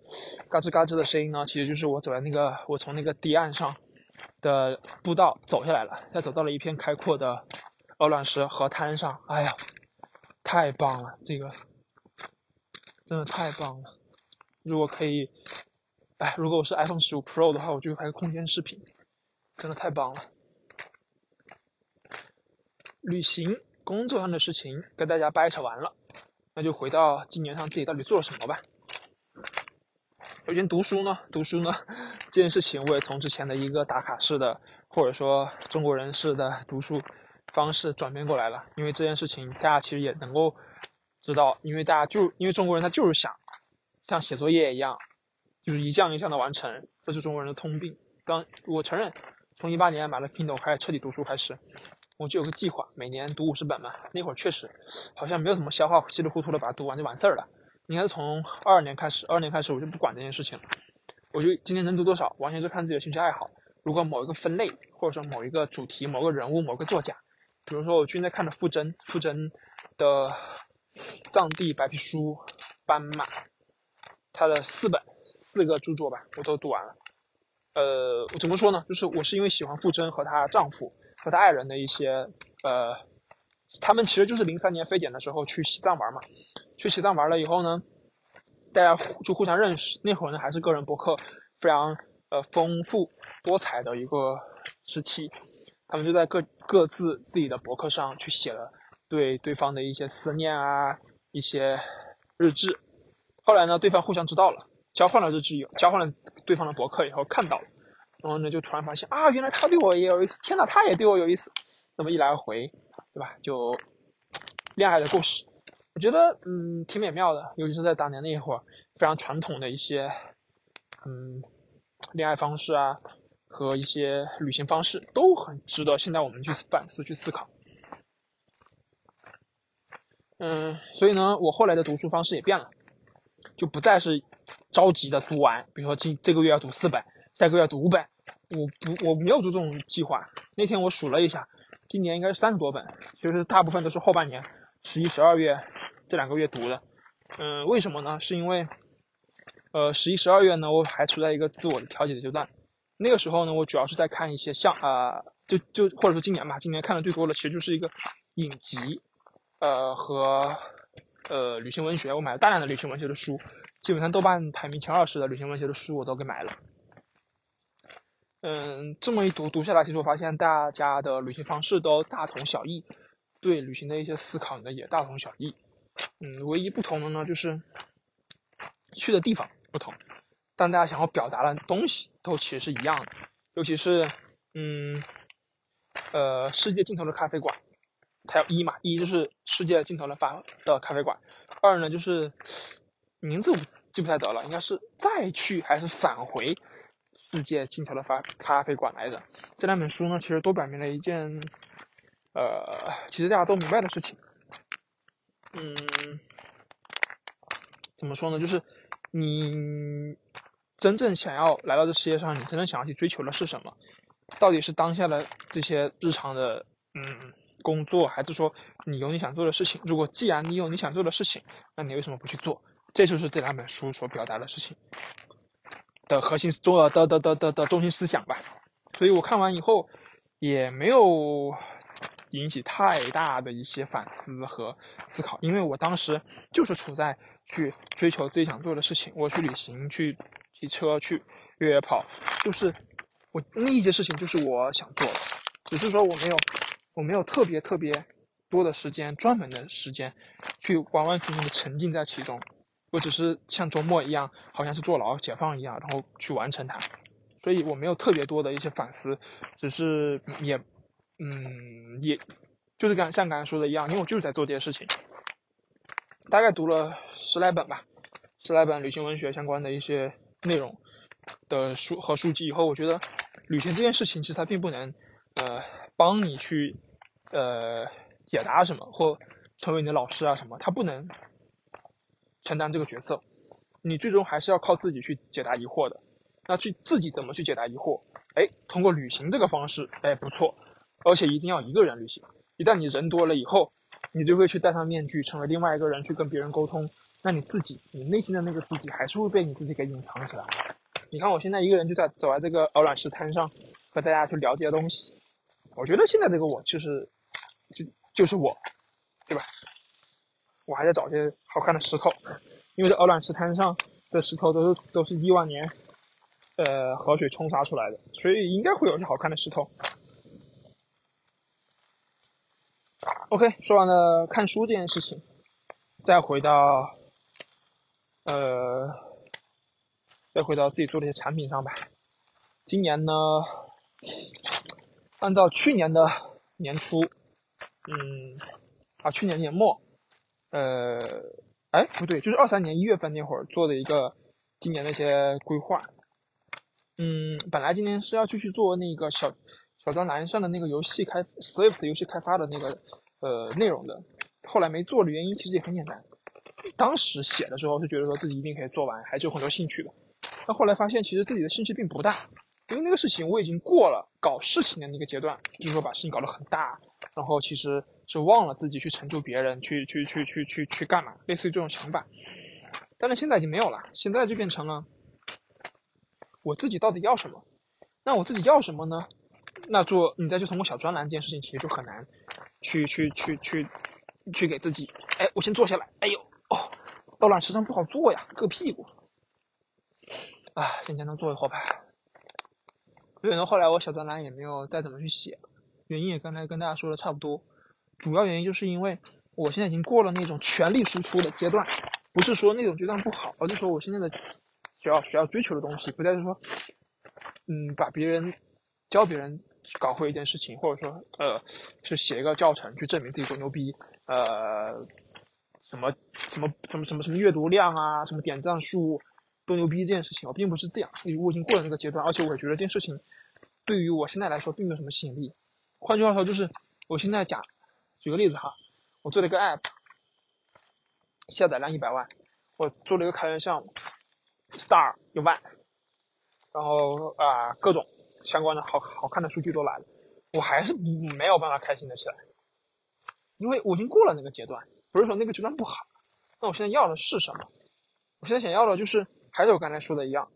嘎吱嘎吱的声音呢，其实就是我走在那个我从那个堤岸上的步道走下来了，再走到了一片开阔的鹅卵石河滩上。哎呀，太棒了，这个真的太棒了！如果可以，哎，如果我是 iPhone 十五 Pro 的话，我就拍个空间视频，真的太棒了。旅行、工作上的事情跟大家掰扯完了，那就回到今年上自己到底做了什么吧。首先读书呢，读书呢 这件事情，我也从之前的一个打卡式的，或者说中国人式的读书方式转变过来了。因为这件事情，大家其实也能够知道，因为大家就因为中国人他就是想像写作业一样，就是一项一项的完成，这是中国人的通病。刚我承认，从一八年买了 Kindle 开始彻底读书开始。我就有个计划，每年读五十本嘛。那会儿确实好像没有怎么消化，稀里糊涂的把它读完就完事儿了。应该是从二二年开始，二二年开始我就不管这件事情了。我就今天能读多少，完全是看自己的兴趣爱好。如果某一个分类，或者说某一个主题、某个人物、某个作家，比如说我最近在看的傅真，傅真的《藏地白皮书》《斑马》，他的四本四个著作吧，我都读完了。呃，我怎么说呢？就是我是因为喜欢傅真和她丈夫。和他爱人的一些，呃，他们其实就是零三年非典的时候去西藏玩嘛，去西藏玩了以后呢，大家就互相认识。那会儿呢还是个人博客非常呃丰富多彩的一个时期，他们就在各各自自己的博客上去写了对对方的一些思念啊，一些日志。后来呢，对方互相知道了，交换了日志，交换了对方的博客以后，看到了。然后呢，就突然发现啊，原来他对我也有意思！天哪，他也对我有意思。那么一来回，对吧？就恋爱的故事，我觉得嗯挺美妙的。尤其是在当年那一会儿，非常传统的一些嗯恋爱方式啊和一些旅行方式都很值得现在我们去反思、去思考。嗯，所以呢，我后来的读书方式也变了，就不再是着急的读完，比如说今这个月要读四本。下个月读五本，我不我没有做这种计划。那天我数了一下，今年应该是三十多本，其实大部分都是后半年十一、十二月这两个月读的。嗯，为什么呢？是因为，呃，十一、十二月呢，我还处在一个自我的调节的阶段。那个时候呢，我主要是在看一些像啊，就就或者说今年吧，今年看的最多的其实就是一个影集，呃和呃旅行文学。我买了大量的旅行文学的书，基本上豆瓣排名前二十的旅行文学的书我都给买了。嗯，这么一读读下来，其实我发现大家的旅行方式都大同小异，对旅行的一些思考呢也大同小异。嗯，唯一不同的呢就是去的地方不同，但大家想要表达的东西都其实是一样的。尤其是嗯，呃，世界尽头的咖啡馆，它要一嘛，一就是世界尽头的发的咖啡馆，二呢就是名字我记不太得了，应该是再去还是返回。世界尽头的发咖啡馆来着。这两本书呢，其实都表明了一件，呃，其实大家都明白的事情。嗯，怎么说呢？就是你真正想要来到这世界上，你真正想要去追求的是什么？到底是当下的这些日常的嗯工作，还是说你有你想做的事情？如果既然你有你想做的事情，那你为什么不去做？这就是这两本书所表达的事情。的核心中的的的的的中心思想吧，所以我看完以后也没有引起太大的一些反思和思考，因为我当时就是处在去追求自己想做的事情，我去旅行、去骑车、去越野跑，就是我那一些事情就是我想做的，只是说我没有我没有特别特别多的时间、专门的时间去完完全全的沉浸在其中。我只是像周末一样，好像是坐牢解放一样，然后去完成它，所以我没有特别多的一些反思，只是也，嗯，也就是刚像刚才说的一样，因为我就是在做这些事情，大概读了十来本吧，十来本旅行文学相关的一些内容的书和书籍以后，我觉得旅行这件事情其实它并不能，呃，帮你去，呃，解答什么或成为你的老师啊什么，它不能。承担这个角色，你最终还是要靠自己去解答疑惑的。那去自己怎么去解答疑惑？哎，通过旅行这个方式，哎，不错。而且一定要一个人旅行。一旦你人多了以后，你就会去戴上面具，成为另外一个人去跟别人沟通。那你自己，你内心的那个自己，还是会被你自己给隐藏起来。你看我现在一个人就在走在这个鹅卵石滩上，和大家去聊这些东西。我觉得现在这个我就是，就就是我，对吧？我还在找些好看的石头，因为这鹅卵石滩上的石头都是都是亿万年，呃，河水冲刷出来的，所以应该会有些好看的石头。OK，说完了看书这件事情，再回到，呃，再回到自己做的一些产品上吧。今年呢，按照去年的年初，嗯，啊，去年年末，呃，哎，不对，就是二三年一月份那会儿做的一个今年的一些规划。嗯，本来今年是要继续做那个小小专栏上的那个游戏开 Swift 游戏开发的那个呃内容的，后来没做的原因其实也很简单，当时写的时候是觉得说自己一定可以做完，还是有很多兴趣的，但后来发现其实自己的兴趣并不大，因为那个事情我已经过了搞事情的那个阶段，就是说把事情搞得很大，然后其实是忘了自己去成就别人，去去去去去去干嘛，类似于这种想法，但是现在已经没有了，现在就变成了。我自己到底要什么？那我自己要什么呢？那做你再去通过小专栏这件事情，其实就很难去去去去去给自己。哎，我先坐下来。哎呦，哦，到卵石上不好坐呀，硌屁股。啊，先简单坐一会儿吧。所以呢，后来我小专栏也没有再怎么去写，原因也刚才跟大家说的差不多。主要原因就是因为我现在已经过了那种全力输出的阶段，不是说那种阶段不好，而是说我现在的。需要需要追求的东西，不再是说，嗯，把别人教别人搞会一件事情，或者说，呃，就写一个教程去证明自己多牛逼，呃，什么什么什么什么什么阅读量啊，什么点赞数多牛逼这件事情，我并不是这样，我已经过了那个阶段，而且我也觉得这件事情对于我现在来说并没有什么吸引力。换句话说，就是我现在讲，举个例子哈，我做了一个 app，下载量一百万，我做了一个开源项目。star 一万，然后啊，各种相关的好好看的数据都来了，我还是没有办法开心的起来，因为我已经过了那个阶段，不是说那个阶段不好，那我现在要的是什么？我现在想要的就是，还是我刚才说的一样，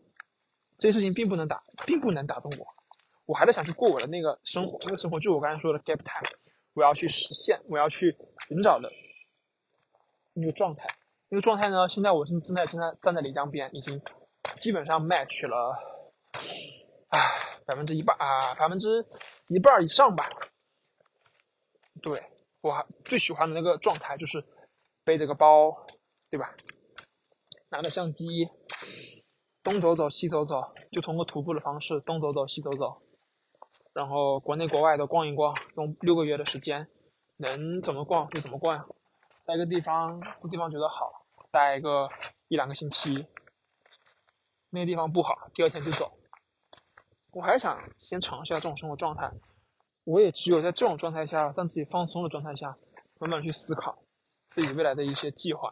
这些事情并不能打，并不能打动我，我还是想去过我的那个生活，那个生活就是我刚才说的 gap time，我要去实现，我要去寻找的那个状态。那个状态呢，现在我是正在正在站在漓江边，已经基本上 match 了，啊，百分之一半啊，百分之一半以上吧。对我最喜欢的那个状态就是背着个包，对吧？拿着相机，东走走西走走，就通过徒步的方式东走走西走走，然后国内国外的逛一逛，用六个月的时间，能怎么逛就怎么逛，在一个地方，这地方觉得好。待个一两个星期，那个地方不好，第二天就走。我还想先尝一下这种生活状态。我也只有在这种状态下，让自己放松的状态下，慢慢去思考自己未来的一些计划。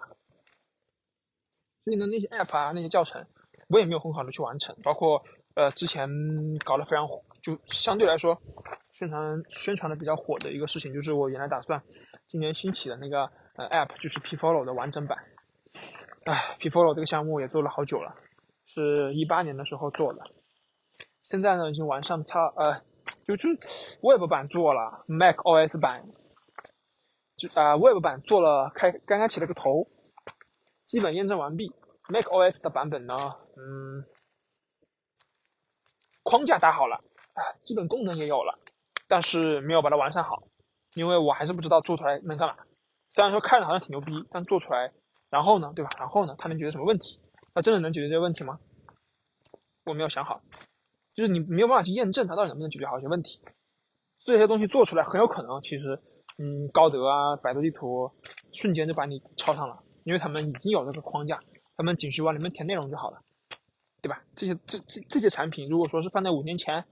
所以呢，那些 app 啊，那些教程，我也没有很好的去完成。包括呃，之前搞得非常火，就相对来说宣传宣传的比较火的一个事情，就是我原来打算今年新起的那个呃 app，就是 P Follow 的完整版。哎，Pfollow 这个项目也做了好久了，是一八年的时候做的，现在呢已经完善差呃，就就 Web 版做了，Mac OS 版。就啊 Web 版做了开刚刚起了个头，基本验证完毕，Mac OS 的版本呢，嗯，框架搭好了，基本功能也有了，但是没有把它完善好，因为我还是不知道做出来能干嘛，虽然说看着好像挺牛逼，但做出来。然后呢，对吧？然后呢，它能解决什么问题？它真的能解决这些问题吗？我没有想好，就是你没有办法去验证它到底能不能解决好一些问题。这些东西做出来很有可能，其实，嗯，高德啊、百度地图瞬间就把你抄上了，因为他们已经有这个框架，他们仅需往里面填内容就好了，对吧？这些这这这些产品，如果说是放在五年前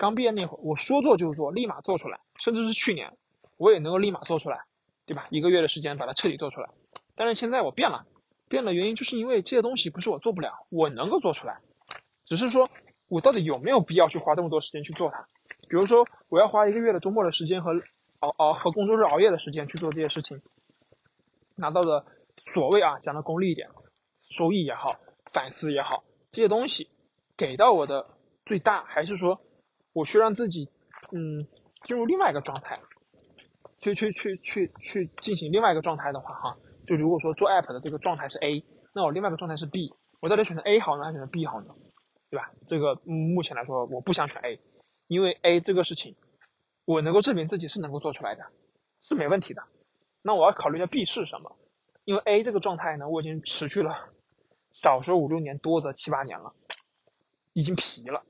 刚毕业那会儿，我说做就做，立马做出来，甚至是去年，我也能够立马做出来，对吧？一个月的时间把它彻底做出来。但是现在我变了，变了原因就是因为这些东西不是我做不了，我能够做出来，只是说我到底有没有必要去花这么多时间去做它？比如说我要花一个月的周末的时间和熬熬和工作日熬夜的时间去做这些事情，拿到的所谓啊讲的功利一点，收益也好，反思也好，这些东西给到我的最大，还是说我去让自己嗯进入另外一个状态，去去去去去进行另外一个状态的话哈。就如果说做 app 的这个状态是 A，那我另外一个状态是 B，我到底选择 A 好呢，还是选择 B 好呢？对吧？这个目前来说，我不想选 A，因为 A 这个事情，我能够证明自己是能够做出来的，是没问题的。那我要考虑一下 B 是什么，因为 A 这个状态呢，我已经持续了少说五六年，多则七八年了，已经疲了，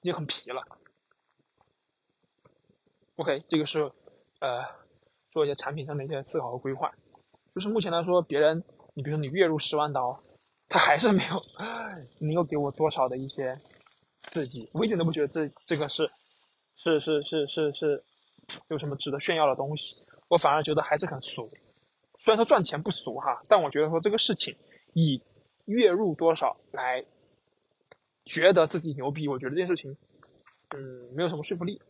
已经很皮了。OK，这个是呃做一些产品上的一些思考和规划。就是目前来说，别人你比如说你月入十万刀，他还是没有能够给我多少的一些刺激，我一点都不觉得这这个是是是是是是有什么值得炫耀的东西。我反而觉得还是很俗，虽然说赚钱不俗哈，但我觉得说这个事情以月入多少来觉得自己牛逼，我觉得这件事情，嗯，没有什么说服力。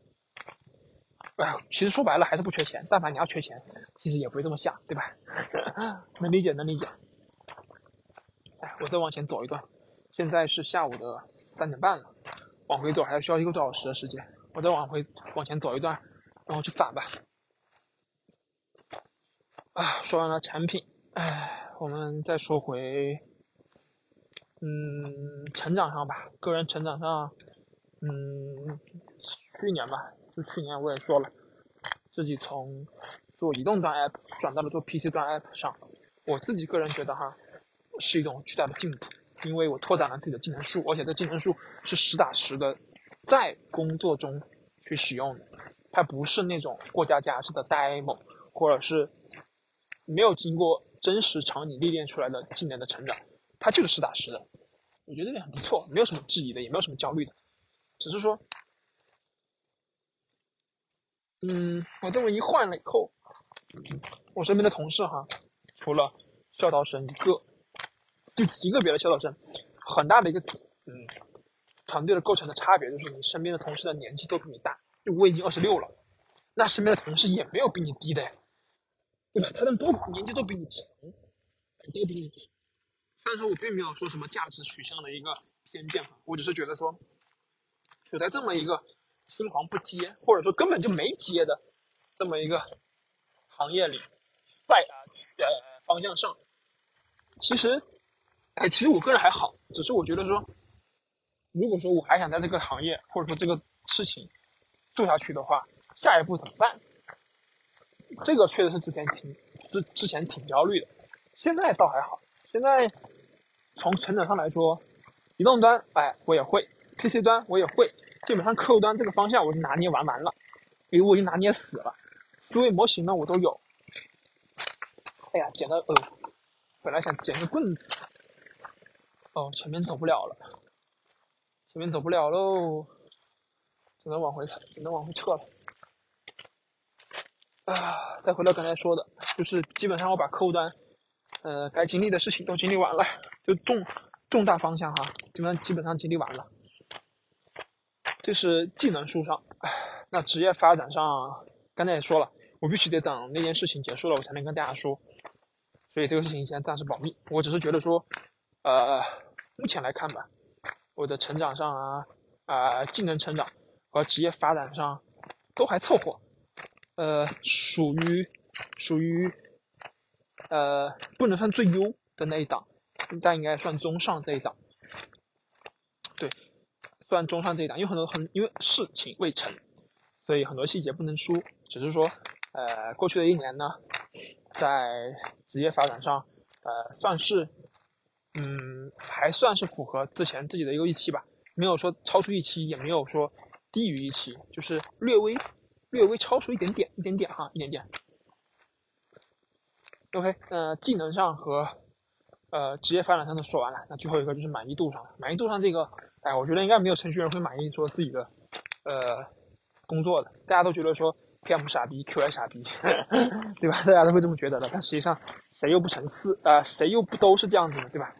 哎，其实说白了还是不缺钱，但凡你要缺钱，其实也不会这么想，对吧？能理解，能理解。哎，我再往前走一段，现在是下午的三点半了，往回走还需要一个多小时的时间，我再往回往前走一段，然后去返吧。啊，说完了产品，哎，我们再说回，嗯，成长上吧，个人成长上，嗯，去年吧，就去年我也说了，自己从做移动端 app 转到了做 PC 端 app 上，我自己个人觉得哈，是一种巨大的进步，因为我拓展了自己的技能树，而且这技能树是实打实的在工作中去使用的，它不是那种过家家式的 demo，或者是。没有经过真实场景历练出来的技能的成长，他就是实打实的。我觉得这个很不错，没有什么质疑的，也没有什么焦虑的，只是说，嗯，我这么一换了以后，我身边的同事哈，除了孝道生一个，就极个别的孝道生，很大的一个嗯团队的构成的差别就是你身边的同事的年纪都比你大，就我已经二十六了，那身边的同事也没有比你低的呀。对吧？他们都年纪都比你长，都比你。虽然说我并没有说什么价值取向的一个偏见我只是觉得说，处在这么一个青黄不接，或者说根本就没接的这么一个行业里，在啊呃方向上，其实，哎，其实我个人还好，只是我觉得说，如果说我还想在这个行业或者说这个事情做下去的话，下一步怎么办？这个确实是之前挺之之前挺焦虑的，现在倒还好。现在从成长上来说，移动端哎我也会，PC 端我也会，基本上客户端这个方向我就拿捏完完了，因为我已经拿捏死了。诸位模型呢我都有。哎呀，捡到呃，本来想捡个棍子，哦前面走不了了，前面走不了喽，只能往回只能往回撤了。啊，再回到刚才说的，就是基本上我把客户端，呃，该经历的事情都经历完了，就重重大方向哈，基本上基本上经历完了。这是技能树上，那职业发展上，刚才也说了，我必须得等那件事情结束了，我才能跟大家说。所以这个事情先暂时保密。我只是觉得说，呃，目前来看吧，我的成长上啊，啊，技能成长和职业发展上都还凑合。呃，属于属于呃，不能算最优的那一档，但应该算中上这一档。对，算中上这一档，因为很多很因为事情未成，所以很多细节不能说。只是说，呃，过去的一年呢，在职业发展上，呃，算是嗯，还算是符合之前自己的一个预期吧，没有说超出预期，也没有说低于预期，就是略微。略微超出一点点，一点点哈，一点点。OK，那技能上和呃职业发展上都说完了，那最后一个就是满意度上。满意度上这个，哎，我觉得应该没有程序员会满意说自己的呃工作的。大家都觉得说 PM 傻逼，QA 傻逼，对吧？大家都会这么觉得的。但实际上谁又不成四啊？谁又不都是这样子的，对吧？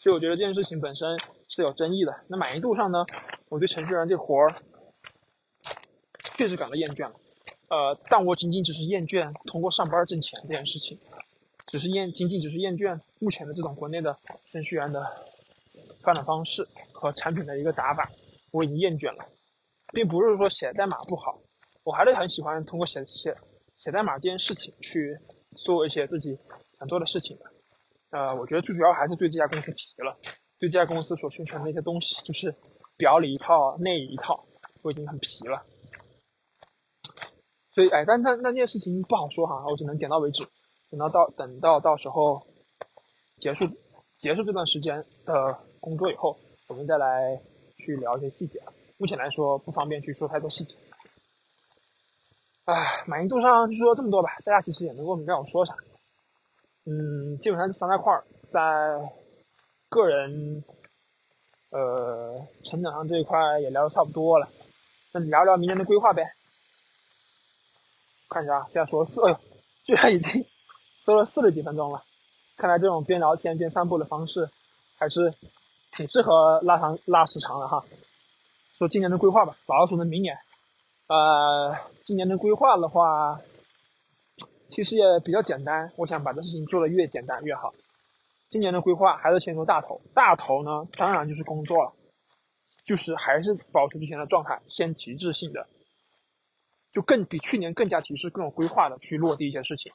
所以我觉得这件事情本身是有争议的。那满意度上呢，我对程序员这活儿。确实感到厌倦了，呃，但我仅仅只是厌倦通过上班挣钱这件事情，只是厌仅仅只是厌倦目前的这种国内的程序员的发展方式和产品的一个打法，我已经厌倦了，并不是说写代码不好，我还是很喜欢通过写写写代码这件事情去做一些自己想做的事情的，呃，我觉得最主要还是对这家公司疲了，对这家公司所宣传的一些东西，就是表里一套内里一套，我已经很疲了。所以哎，但但那件事情不好说哈，我只能点到为止，等到到等到到时候结束结束这段时间的工作以后，我们再来去聊一些细节啊。目前来说不方便去说太多细节。哎，满意度上就说这么多吧，大家其实也能够明白我说啥。嗯，基本上这三大块在个人呃成长上这一块也聊的差不多了，那聊聊明年的规划呗。看一下，现在说四，哎呦，居然已经说了四十几分钟了。看来这种边聊天边散步的方式，还是挺适合拉长拉时长的哈。说今年的规划吧，老鼠的明年，呃，今年的规划的话，其实也比较简单。我想把这事情做的越简单越好。今年的规划还是先说大头，大头呢，当然就是工作了，就是还是保持之前的状态，先极致性的。就更比去年更加提示、更有规划的去落地一些事情。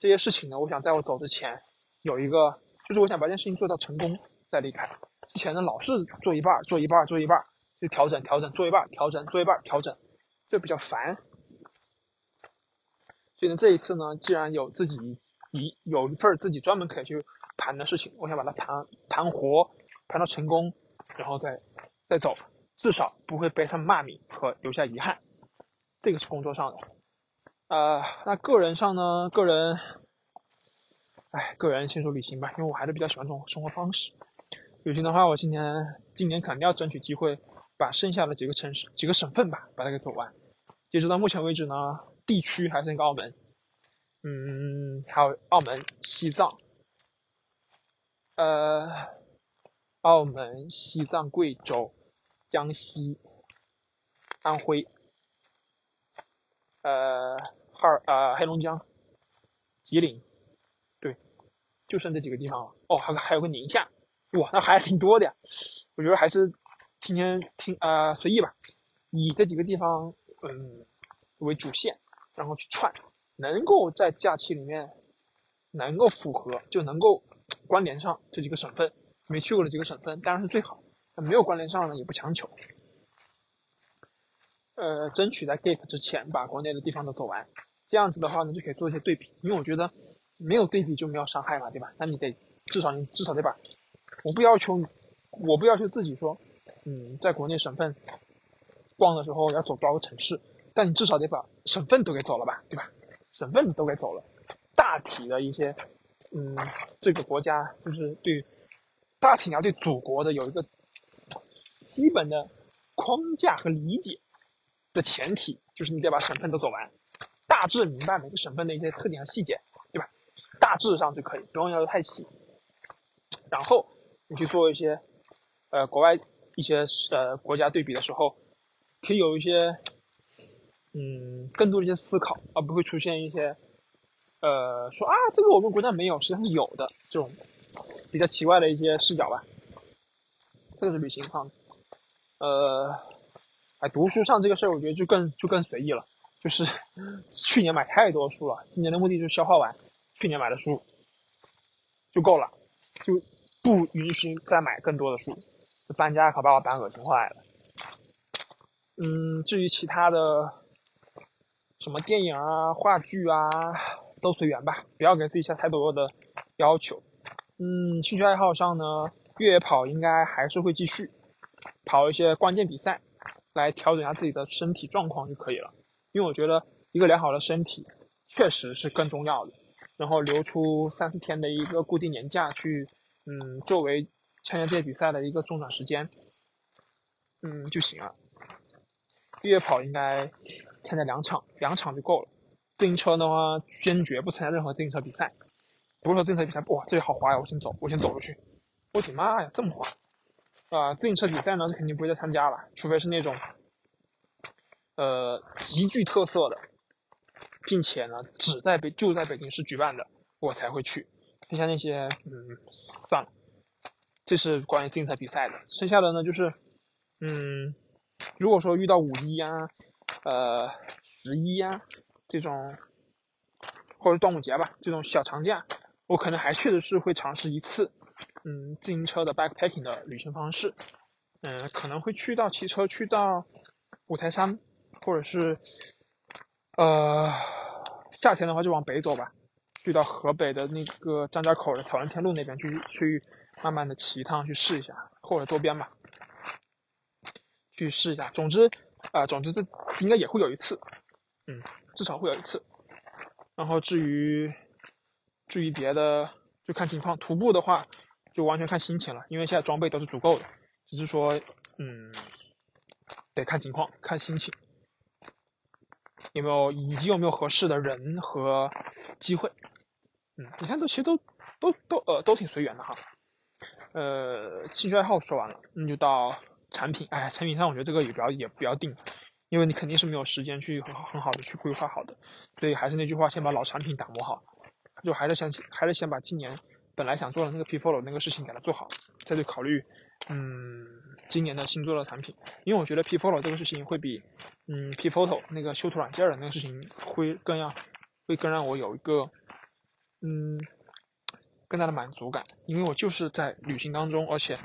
这些事情呢，我想在我走之前有一个，就是我想把这件事情做到成功再离开。之前呢，老是做一半、做一半、做一半，就调整、调整，做一半、调整，做一半、调整，就比较烦。所以呢，这一次呢，既然有自己一有一份自己专门可以去盘的事情，我想把它盘盘活，盘到成功，然后再再走，至少不会被他们骂名和留下遗憾。这个是工作上的，呃，那个人上呢？个人，哎，个人先说旅行吧，因为我还是比较喜欢这种生活方式。旅行的话，我今年今年肯定要争取机会，把剩下的几个城市、几个省份吧，把它给走完。截止到目前为止呢，地区还剩一个澳门，嗯，还有澳门、西藏，呃，澳门、西藏、贵州、江西、安徽。呃，哈尔呃，黑龙江、吉林，对，就剩这几个地方了。哦，还还有个宁夏，哇，那还挺多的呀。我觉得还是听天听啊，随意吧，以这几个地方嗯为主线，然后去串，能够在假期里面能够符合，就能够关联上这几个省份，没去过的几个省份当然是最好。那没有关联上呢，也不强求。呃，争取在 gap 之前把国内的地方都走完，这样子的话呢，就可以做一些对比。因为我觉得没有对比就没有伤害嘛，对吧？那你得至少你至少得把，我不要求，我不要求自己说，嗯，在国内省份逛的时候要走多少个城市，但你至少得把省份都给走了吧，对吧？省份都给走了，大体的一些，嗯，这个国家就是对大体你要对祖国的有一个基本的框架和理解。的前提就是你得把省份都走完，大致明白每个省份的一些特点和细节，对吧？大致上就可以，不用要求太细。然后你去做一些，呃，国外一些呃国家对比的时候，可以有一些，嗯，更多的一些思考，而不会出现一些，呃，说啊，这个我们国家没有，实际上是有的这种比较奇怪的一些视角吧。这个是旅行上，呃。哎，读书上这个事儿，我觉得就更就更随意了。就是 去年买太多书了，今年的目的就是消化完去年买的书就够了，就不允许再买更多的书。搬家可把我搬恶心坏了。嗯，至于其他的什么电影啊、话剧啊，都随缘吧，不要给自己下太多的要求。嗯，兴趣爱好上呢，越野跑应该还是会继续跑一些关键比赛。来调整一下自己的身体状况就可以了，因为我觉得一个良好的身体确实是更重要的。然后留出三四天的一个固定年假去，嗯，作为参加这些比赛的一个中转时间，嗯就行了。越野跑应该参加两场，两场就够了。自行车的话，坚决不参加任何自行车比赛。不是说自行车比赛，哇，这里好滑呀，我先走，我先走出去。我的妈呀，这么滑！啊，自行车比赛呢是肯定不会再参加了，除非是那种，呃，极具特色的，并且呢只在北就在北京市举办的，我才会去。剩下那些，嗯，算了。这是关于自行车比赛的。剩下的呢就是，嗯，如果说遇到五一啊，呃，十一啊这种，或者端午节吧这种小长假，我可能还确实是会尝试一次。嗯，自行车的 backpacking 的旅行方式，嗯，可能会去到骑车去到五台山，或者是呃，夏天的话就往北走吧，去到河北的那个张家口的草原天路那边去去慢慢的骑一趟去试一下，或者周边吧，去试一下。总之，啊，总之这应该也会有一次，嗯，至少会有一次。然后至于至于别的，就看情况。徒步的话，就完全看心情了，因为现在装备都是足够的，只是说，嗯，得看情况，看心情，有没有以及有没有合适的人和机会。嗯，你看，这其实都都都呃都挺随缘的哈。呃，兴趣爱好说完了，那就到产品。哎，产品上我觉得这个也不要也不要定。因为你肯定是没有时间去很很好的去规划好的，所以还是那句话，先把老产品打磨好，就还是先还是先把今年本来想做的那个 P Follow 那个事情给它做好，再去考虑，嗯，今年的新做的产品。因为我觉得 P Follow 这个事情会比，嗯，P Photo 那个修图软件的那个事情会更要，会更让我有一个，嗯，更大的满足感。因为我就是在旅行当中，而且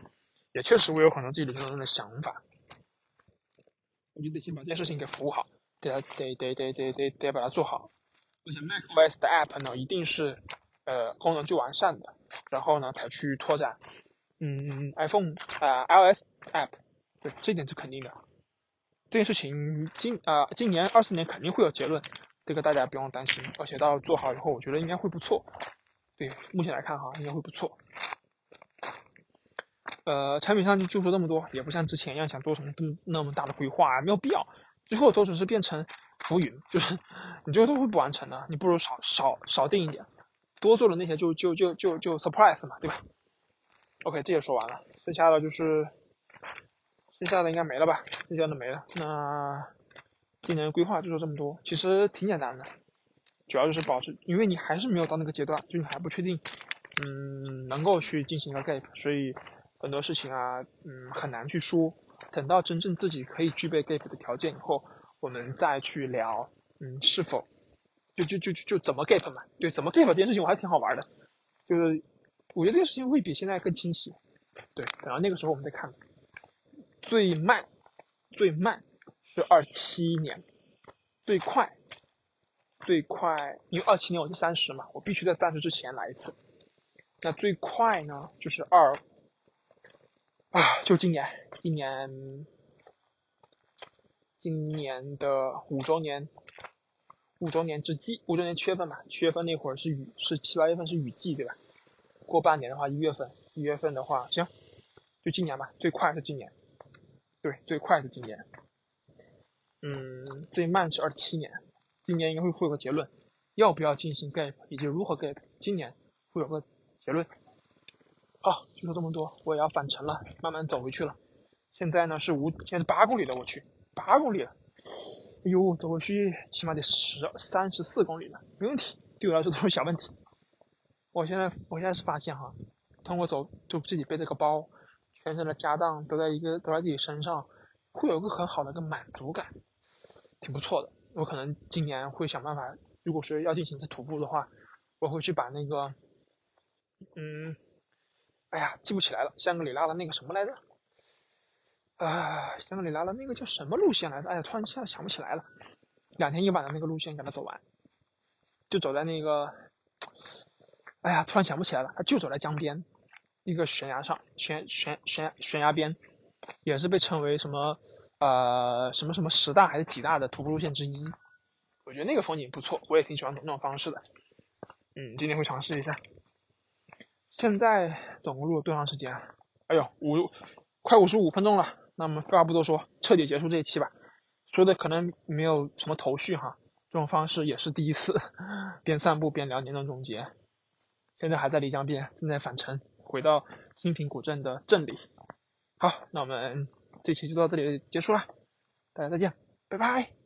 也确实我有很多自己旅行当中的想法。我就得先把这件事情给服务好，得得得得得得得把它做好。而且 macOS 的 app 呢，一定是呃功能最完善的，然后呢才去拓展。嗯，iPhone 啊 iOS app，对，这点是肯定的。这件事情今啊今年二四年肯定会有结论，这个大家不用担心。而且到做好以后，我觉得应该会不错。对，目前来看哈，应该会不错。呃，产品上就说这么多，也不像之前一样想做什么那么那么大的规划，没有必要。最后都只是变成浮云，就是 你最后都会不完成的。你不如少少少定一点，多做的那些就就就就就 surprise 嘛，对吧？OK，这也说完了，剩下的就是剩下的应该没了吧？剩下的没了。那今年规划就说这么多，其实挺简单的，主要就是保持，因为你还是没有到那个阶段，就你还不确定，嗯，能够去进行一个 gap，所以。很多事情啊，嗯，很难去说。等到真正自己可以具备 gap 的条件以后，我们再去聊，嗯，是否就就就就就怎么 gap 嘛？对，怎么 gap 这件事情我还挺好玩的，就是我觉得这个事情会比现在更清晰。对，等到那个时候我们再看。最慢，最慢是二七年，最快，最快，因为二七年我是三十嘛，我必须在三十之前来一次。那最快呢，就是二。啊，就今年，今年，今年的五周年，五周年之际，五周年七月份吧，七月份那会儿是雨，是七八月份是雨季，对吧？过半年的话，一月份，一月份的话，行，就今年吧，最快是今年，对，最快是今年，嗯，最慢是二七年，今年应该会会有个结论，要不要进行 gap，以及如何 gap，今年会有个结论。好，就说这么多，我也要返程了，慢慢走回去了。现在呢是五，现在八公里了，我去，八公里了。哎呦，走过去起码得十三十四公里了，没问题，对我来说都是小问题。我现在，我现在是发现哈，通过走，就自己背这个包，全身的家当都在一个都在自己身上，会有个很好的一个满足感，挺不错的。我可能今年会想办法，如果说要进行一次徒步的话，我会去把那个，嗯。哎呀，记不起来了，香格里拉的那个什么来着？啊，香格里拉的那个叫什么路线来着？哎呀，突然一下想不起来了。两天一晚的那个路线给他走完，就走在那个，哎呀，突然想不起来了。他就走在江边，一个悬崖上，悬悬悬悬崖边，也是被称为什么呃什么什么十大还是几大的徒步路线之一。我觉得那个风景不错，我也挺喜欢走那种方式的。嗯，今天会尝试一下。现在总共录了多长时间？哎呦，五快五十五分钟了。那我们废话不多说，彻底结束这一期吧。说的可能没有什么头绪哈，这种方式也是第一次，边散步边聊年终总结。现在还在漓江边，正在返程回到兴平古镇的镇里。好，那我们这期就到这里结束了，大家再见，拜拜。